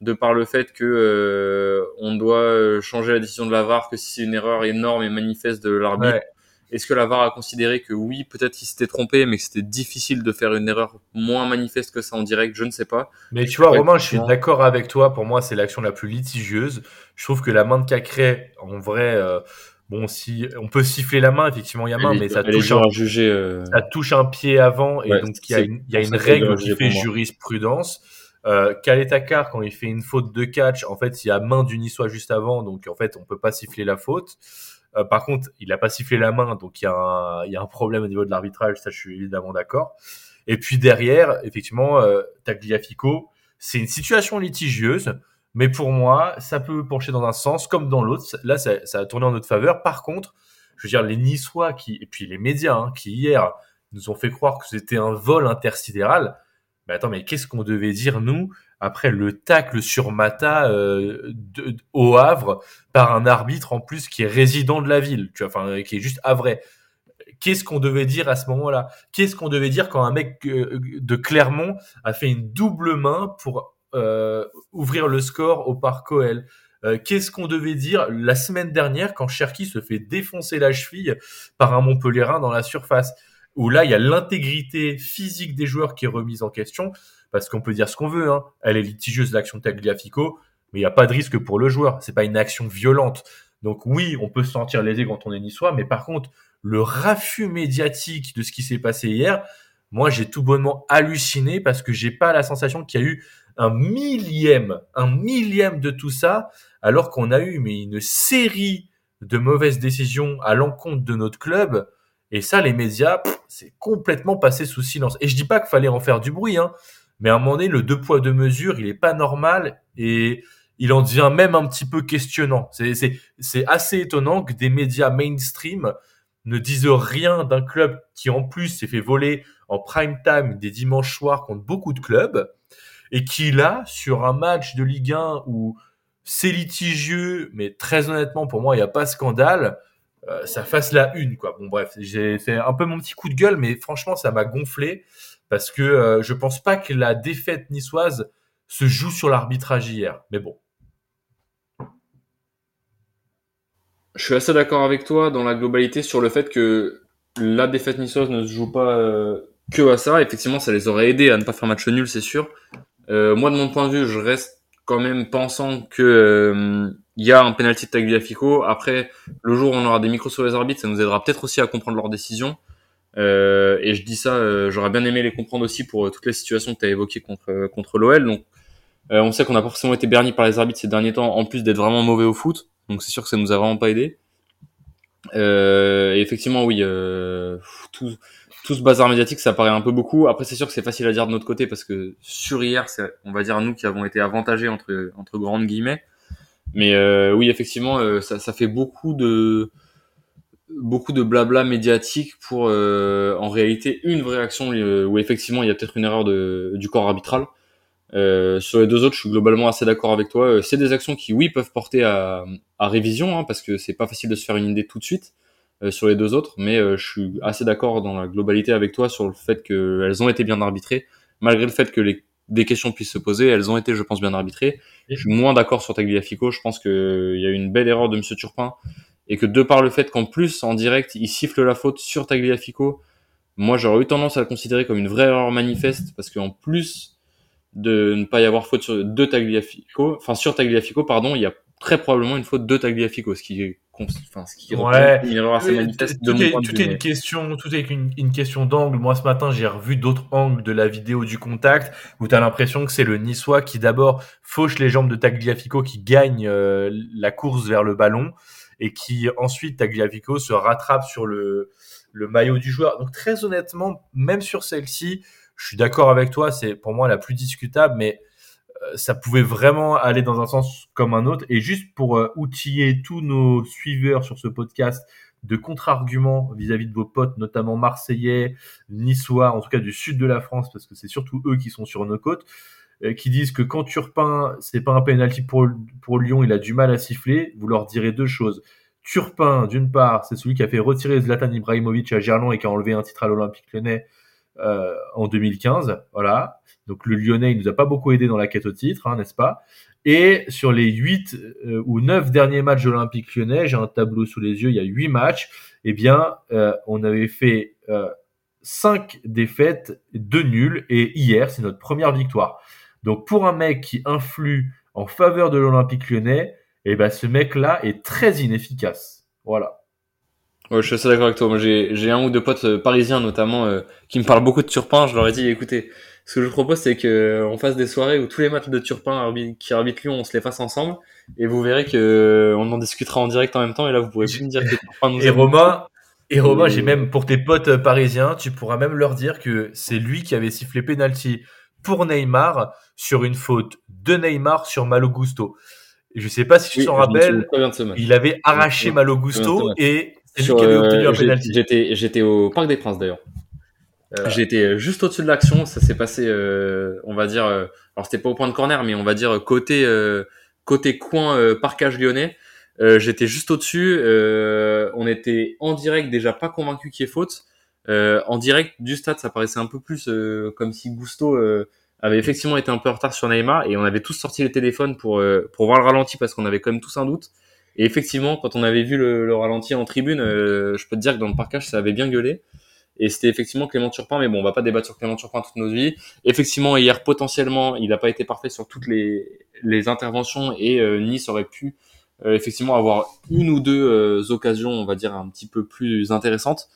de par le fait que euh, on doit changer la décision de la VAR, que si c'est une erreur énorme et manifeste de l'arbitre, ouais. est-ce que la VAR a considéré que oui, peut-être qu'il s'était trompé, mais que c'était difficile de faire une erreur moins manifeste que ça en direct, je ne sais pas. Mais tu vois, Romain, je suis d'accord avec toi. Pour moi, c'est l'action la plus litigieuse. Je trouve que la main de Cacré, en vrai. Euh, Bon, si on peut siffler la main, effectivement, il y a main, mais ça touche, un, juger, euh... ça touche un pied avant, et ouais, donc il y a une, il y a une règle qui fait jurisprudence. Euh, Kaletakar, quand il fait une faute de catch, en fait, il y a main du Niçois juste avant, donc en fait, on peut pas siffler la faute. Euh, par contre, il a pas sifflé la main, donc il y, a un, problème au niveau de l'arbitrage, ça je suis évidemment d'accord. Et puis derrière, effectivement, euh, Tagliafico, c'est une situation litigieuse, mais pour moi, ça peut pencher dans un sens comme dans l'autre. Là, ça, ça, a tourné en notre faveur. Par contre, je veux dire, les Niçois qui, et puis les médias, hein, qui hier nous ont fait croire que c'était un vol intersidéral, mais attends, mais qu'est-ce qu'on devait dire, nous, après le tacle sur Mata euh, au Havre par un arbitre en plus qui est résident de la ville, tu vois, enfin, qui est juste havrais. Qu'est-ce qu'on devait dire à ce moment-là? Qu'est-ce qu'on devait dire quand un mec euh, de Clermont a fait une double main pour euh, ouvrir le score au Parc euh, Qu'est-ce qu'on devait dire la semaine dernière quand Cherki se fait défoncer la cheville par un Montpellierin dans la surface? Où là, il y a l'intégrité physique des joueurs qui est remise en question, parce qu'on peut dire ce qu'on veut, hein. elle est litigieuse l'action Tagliafico, mais il n'y a pas de risque pour le joueur, c'est pas une action violente. Donc oui, on peut se sentir lésé quand on est niçois, mais par contre, le raffut médiatique de ce qui s'est passé hier, moi j'ai tout bonnement halluciné parce que j'ai pas la sensation qu'il y a eu un millième, un millième de tout ça, alors qu'on a eu mais une série de mauvaises décisions à l'encontre de notre club. Et ça, les médias, c'est complètement passé sous silence. Et je dis pas qu'il fallait en faire du bruit, hein, mais à un moment donné, le deux poids deux mesures, il est pas normal et il en devient même un petit peu questionnant. C'est assez étonnant que des médias mainstream ne disent rien d'un club qui en plus s'est fait voler en prime time des dimanches soirs contre beaucoup de clubs et qui là, sur un match de Ligue 1 où c'est litigieux, mais très honnêtement, pour moi, il n'y a pas scandale, ça fasse la une, quoi. Bon, bref, j'ai fait un peu mon petit coup de gueule, mais franchement, ça m'a gonflé parce que euh, je pense pas que la défaite niçoise se joue sur l'arbitrage hier. Mais bon. Je suis assez d'accord avec toi dans la globalité sur le fait que la défaite niçoise ne se joue pas euh, que à ça. Effectivement, ça les aurait aidés à ne pas faire match nul, c'est sûr. Euh, moi, de mon point de vue, je reste quand même pensant que euh, il y a un penalty de Tagliafico. Après, le jour où on aura des micros sur les arbitres, ça nous aidera peut-être aussi à comprendre leurs décisions. Euh, et je dis ça, j'aurais bien aimé les comprendre aussi pour toutes les situations que tu as évoquées contre contre l'OL. Donc, on sait qu'on a forcément été berni par les arbitres ces derniers temps, en plus d'être vraiment mauvais au foot. Donc, c'est sûr que ça nous a vraiment pas aidé. et effectivement, oui, tout, tout ce bazar médiatique, ça paraît un peu beaucoup. Après, c'est sûr que c'est facile à dire de notre côté parce que sur hier, on va dire nous qui avons été avantagés entre entre grandes guillemets. Mais euh, oui, effectivement, euh, ça, fait beaucoup de beaucoup de blabla médiatique pour euh, en réalité une vraie action où effectivement il y a peut-être une erreur de, du corps arbitral. sur les deux autres, je suis globalement assez d'accord avec toi. C'est des actions qui, oui, peuvent porter à, à révision, hein, parce que c'est pas facile de se faire une idée tout de suite. Sur les deux autres, mais je suis assez d'accord dans la globalité avec toi sur le fait qu'elles ont été bien arbitrées, malgré le fait que les, des questions puissent se poser, elles ont été, je pense, bien arbitrées. Je suis moins d'accord sur Tagliafico, je pense qu'il y a eu une belle erreur de Monsieur Turpin, et que de par le fait qu'en plus, en direct, il siffle la faute sur Tagliafico, moi j'aurais eu tendance à le considérer comme une vraie erreur manifeste, parce qu'en plus de ne pas y avoir faute sur, de Tagliafico, enfin sur Tagliafico, pardon, il y a très probablement une faute de Tagliafico, ce qui est enfin, ce qui ouais. manifeste tout, est, tout est une question, tout est une, une question d'angle. Moi, ce matin, j'ai revu d'autres angles de la vidéo du contact où tu as l'impression que c'est le Niçois qui d'abord fauche les jambes de Tagliafico qui gagne euh, la course vers le ballon et qui ensuite Tagliafico se rattrape sur le, le maillot du joueur. Donc très honnêtement, même sur celle-ci, je suis d'accord avec toi, c'est pour moi la plus discutable, mais euh, ça pouvait vraiment aller dans un sens comme un autre. Et juste pour euh, outiller tous nos suiveurs sur ce podcast de contre-arguments vis-à-vis de vos potes, notamment marseillais, niçois, en tout cas du sud de la France, parce que c'est surtout eux qui sont sur nos côtes, euh, qui disent que quand Turpin, c'est pas un penalty pour, pour Lyon, il a du mal à siffler, vous leur direz deux choses. Turpin, d'une part, c'est celui qui a fait retirer Zlatan Ibrahimovic à Gerland et qui a enlevé un titre à l'Olympique Lyonnais euh, en 2015. Voilà. Donc le Lyonnais, il nous a pas beaucoup aidé dans la quête au titre, hein, n'est-ce pas? Et sur les 8 euh, ou 9 derniers matchs de l'Olympique lyonnais, j'ai un tableau sous les yeux, il y a 8 matchs, eh bien, euh, on avait fait euh, 5 défaites, 2 nuls, et hier, c'est notre première victoire. Donc pour un mec qui influe en faveur de l'Olympique lyonnais, eh ben, ce mec-là est très inefficace. Voilà. Ouais, je suis assez d'accord avec toi. Moi, j'ai un ou deux potes euh, parisiens, notamment, euh, qui me parlent beaucoup de Turpin. Je leur ai dit, écoutez, ce que je propose, c'est que euh, on fasse des soirées où tous les matchs de Turpin qui arbitrent Lyon, on se les fasse ensemble, et vous verrez que on en discutera en direct en même temps. Et là, vous pourrez plus me dire que Turpin nous. Et Romain, et Romain, j'ai même pour tes potes parisiens, tu pourras même leur dire que c'est lui qui avait sifflé penalty pour Neymar sur une faute de Neymar sur Malo Gusto. Je sais pas si tu t'en rappelles, il avait arraché Malo Gusto et euh, j'étais, j'étais au Parc des Princes d'ailleurs. Euh, j'étais juste au-dessus de l'action. Ça s'est passé, euh, on va dire, alors c'était pas au point de corner, mais on va dire côté côté coin parcage lyonnais. j'étais juste au-dessus. on était en direct, déjà pas convaincu qu'il y ait faute. en direct du stade, ça paraissait un peu plus comme si Gusto avait effectivement été un peu en retard sur Neymar et on avait tous sorti les téléphones pour pour voir le ralenti parce qu'on avait quand même tous un doute. Et effectivement, quand on avait vu le, ralenti en tribune, euh, je peux te dire que dans le parcage, ça avait bien gueulé. Et c'était effectivement Clément Turpin, mais bon, on va pas débattre sur Clément Turpin toute nos vies. Effectivement, hier, potentiellement, il n'a pas été parfait sur toutes les, les interventions et euh, Nice aurait pu effectivement avoir une ou deux occasions, on va dire un petit peu plus intéressantes.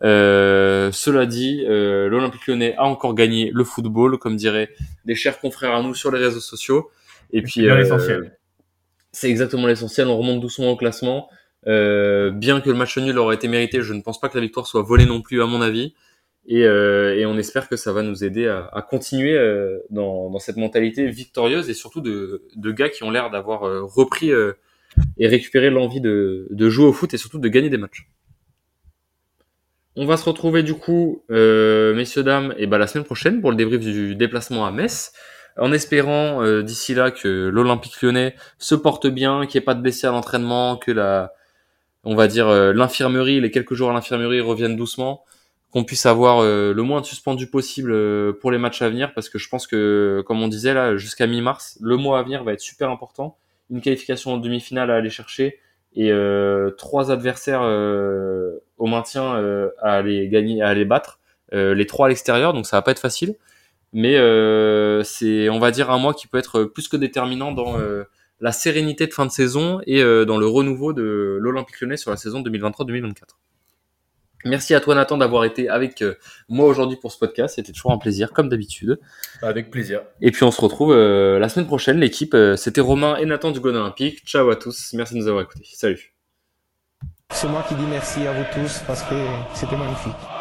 cela dit, l'Olympique Lyonnais a encore gagné le football, comme diraient des chers confrères à nous sur les réseaux sociaux. Et puis, l'essentiel. C'est exactement l'essentiel. On remonte doucement au classement. bien que le match nul aurait été mérité, je ne pense pas que la victoire soit volée non plus, à mon avis. Et, euh, on espère que ça va nous aider à, continuer euh, dans, cette mentalité victorieuse et surtout de, gars qui ont l'air d'avoir euh, repris euh, et récupéré l'envie de, de, jouer au foot et surtout de gagner des matchs. On va se retrouver du coup, messieurs dames, et ben la semaine prochaine pour le débrief du déplacement à Metz, en espérant d'ici là que l'Olympique Lyonnais se porte bien, qu'il n'y ait pas de blessés à l'entraînement, que la, on va dire l'infirmerie, les quelques jours à l'infirmerie reviennent doucement qu'on puisse avoir euh, le moins de suspendus possible euh, pour les matchs à venir. Parce que je pense que comme on disait là jusqu'à mi-mars le mois à venir va être super important. Une qualification en demi-finale à aller chercher et euh, trois adversaires au maintien à aller gagner à aller battre les trois à l'extérieur. Donc ça va pas être facile mais c'est on va dire un mois qui peut être plus que déterminant dans la sérénité de fin de saison et dans le renouveau de l'Olympique Lyonnais sur la saison 2023-2024 Merci à toi Nathan d'avoir été avec euh, moi aujourd'hui pour ce podcast. C'était toujours un plaisir, comme d'habitude. Avec plaisir. Et puis on se retrouve euh, la semaine prochaine. L'équipe, euh, c'était Romain et Nathan du Golden Olympique. Ciao à tous. Merci de nous avoir écoutés. Salut. C'est moi qui dis merci à vous tous parce que c'était magnifique.